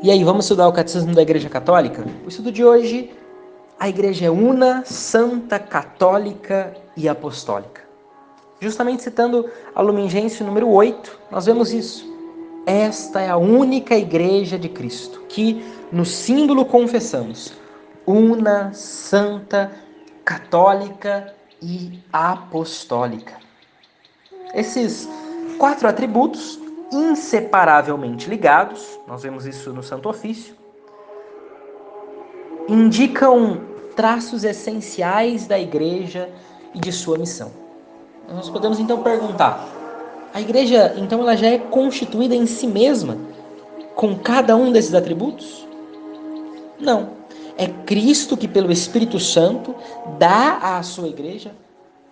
E aí, vamos estudar o Catecismo da Igreja Católica? O estudo de hoje, a Igreja é una, santa, católica e apostólica. Justamente citando a Lumen Gentium número 8, nós vemos isso. Esta é a única Igreja de Cristo, que no símbolo confessamos, una, santa, católica e apostólica. Esses quatro atributos inseparavelmente ligados, nós vemos isso no Santo Ofício, indicam traços essenciais da igreja e de sua missão. Nós podemos então perguntar: a igreja então ela já é constituída em si mesma com cada um desses atributos? Não. É Cristo que pelo Espírito Santo dá à sua igreja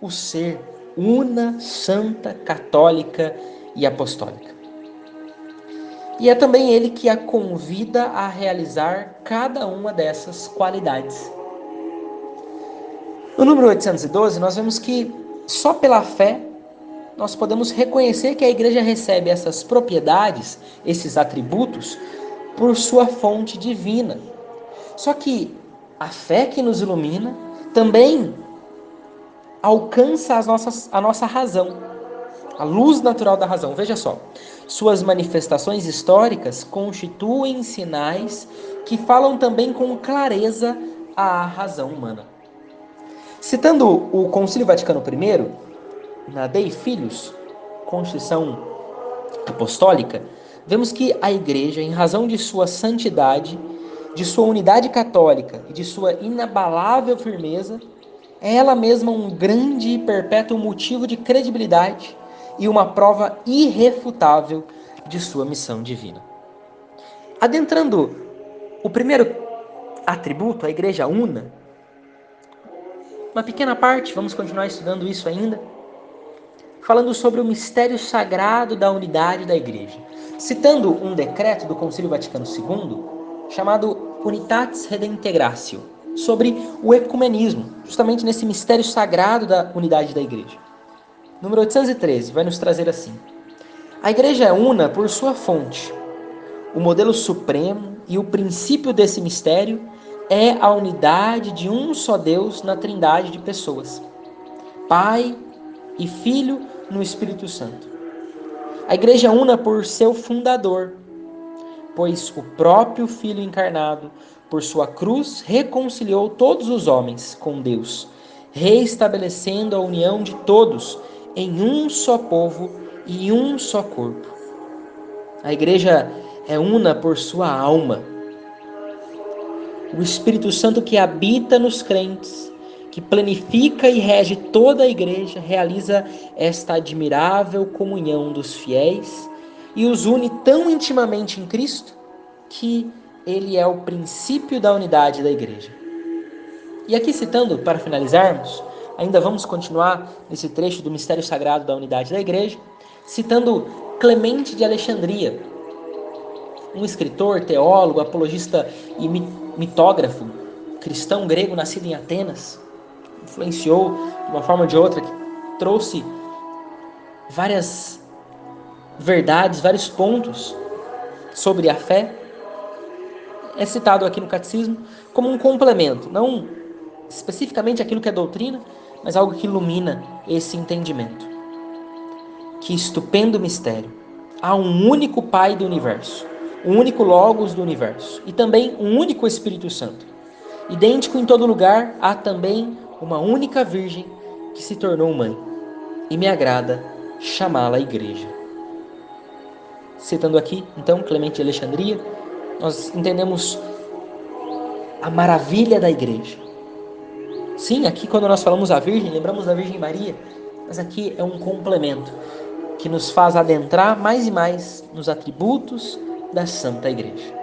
o ser una, santa, católica e apostólica. E é também ele que a convida a realizar cada uma dessas qualidades. No número 812, nós vemos que só pela fé nós podemos reconhecer que a igreja recebe essas propriedades, esses atributos, por sua fonte divina. Só que a fé que nos ilumina também alcança as nossas, a nossa razão, a luz natural da razão. Veja só, suas manifestações históricas constituem sinais que falam também com clareza a razão humana. Citando o Concílio Vaticano I, na Dei Filhos, Constituição Apostólica, vemos que a Igreja, em razão de sua santidade, de sua unidade católica e de sua inabalável firmeza, é ela mesma um grande e perpétuo motivo de credibilidade e uma prova irrefutável de sua missão divina. Adentrando o primeiro atributo, a igreja una, uma pequena parte, vamos continuar estudando isso ainda, falando sobre o mistério sagrado da unidade da igreja, citando um decreto do Concílio Vaticano II chamado Unitatis Redintegratio, sobre o ecumenismo, justamente nesse mistério sagrado da unidade da igreja. Número 813 vai nos trazer assim: A igreja é una por sua fonte. O modelo supremo e o princípio desse mistério é a unidade de um só Deus na trindade de pessoas, Pai e Filho no Espírito Santo. A igreja é una por seu fundador, pois o próprio Filho encarnado, por sua cruz, reconciliou todos os homens com Deus, reestabelecendo a união de todos em um só povo e um só corpo. A igreja é una por sua alma. O Espírito Santo que habita nos crentes, que planifica e rege toda a igreja, realiza esta admirável comunhão dos fiéis e os une tão intimamente em Cristo que ele é o princípio da unidade da igreja. E aqui citando, para finalizarmos, Ainda vamos continuar nesse trecho do mistério sagrado da unidade da igreja, citando Clemente de Alexandria, um escritor, teólogo, apologista e mitógrafo cristão grego nascido em Atenas, influenciou de uma forma ou de outra, que trouxe várias verdades, vários pontos sobre a fé. É citado aqui no catecismo como um complemento, não especificamente aquilo que é doutrina, mas algo que ilumina esse entendimento. Que estupendo mistério! Há um único Pai do universo, um único Logos do universo e também um único Espírito Santo. Idêntico em todo lugar, há também uma única Virgem que se tornou mãe. E me agrada chamá-la Igreja. Citando aqui, então, Clemente de Alexandria, nós entendemos a maravilha da Igreja Sim, aqui quando nós falamos a Virgem, lembramos da Virgem Maria, mas aqui é um complemento que nos faz adentrar mais e mais nos atributos da Santa Igreja.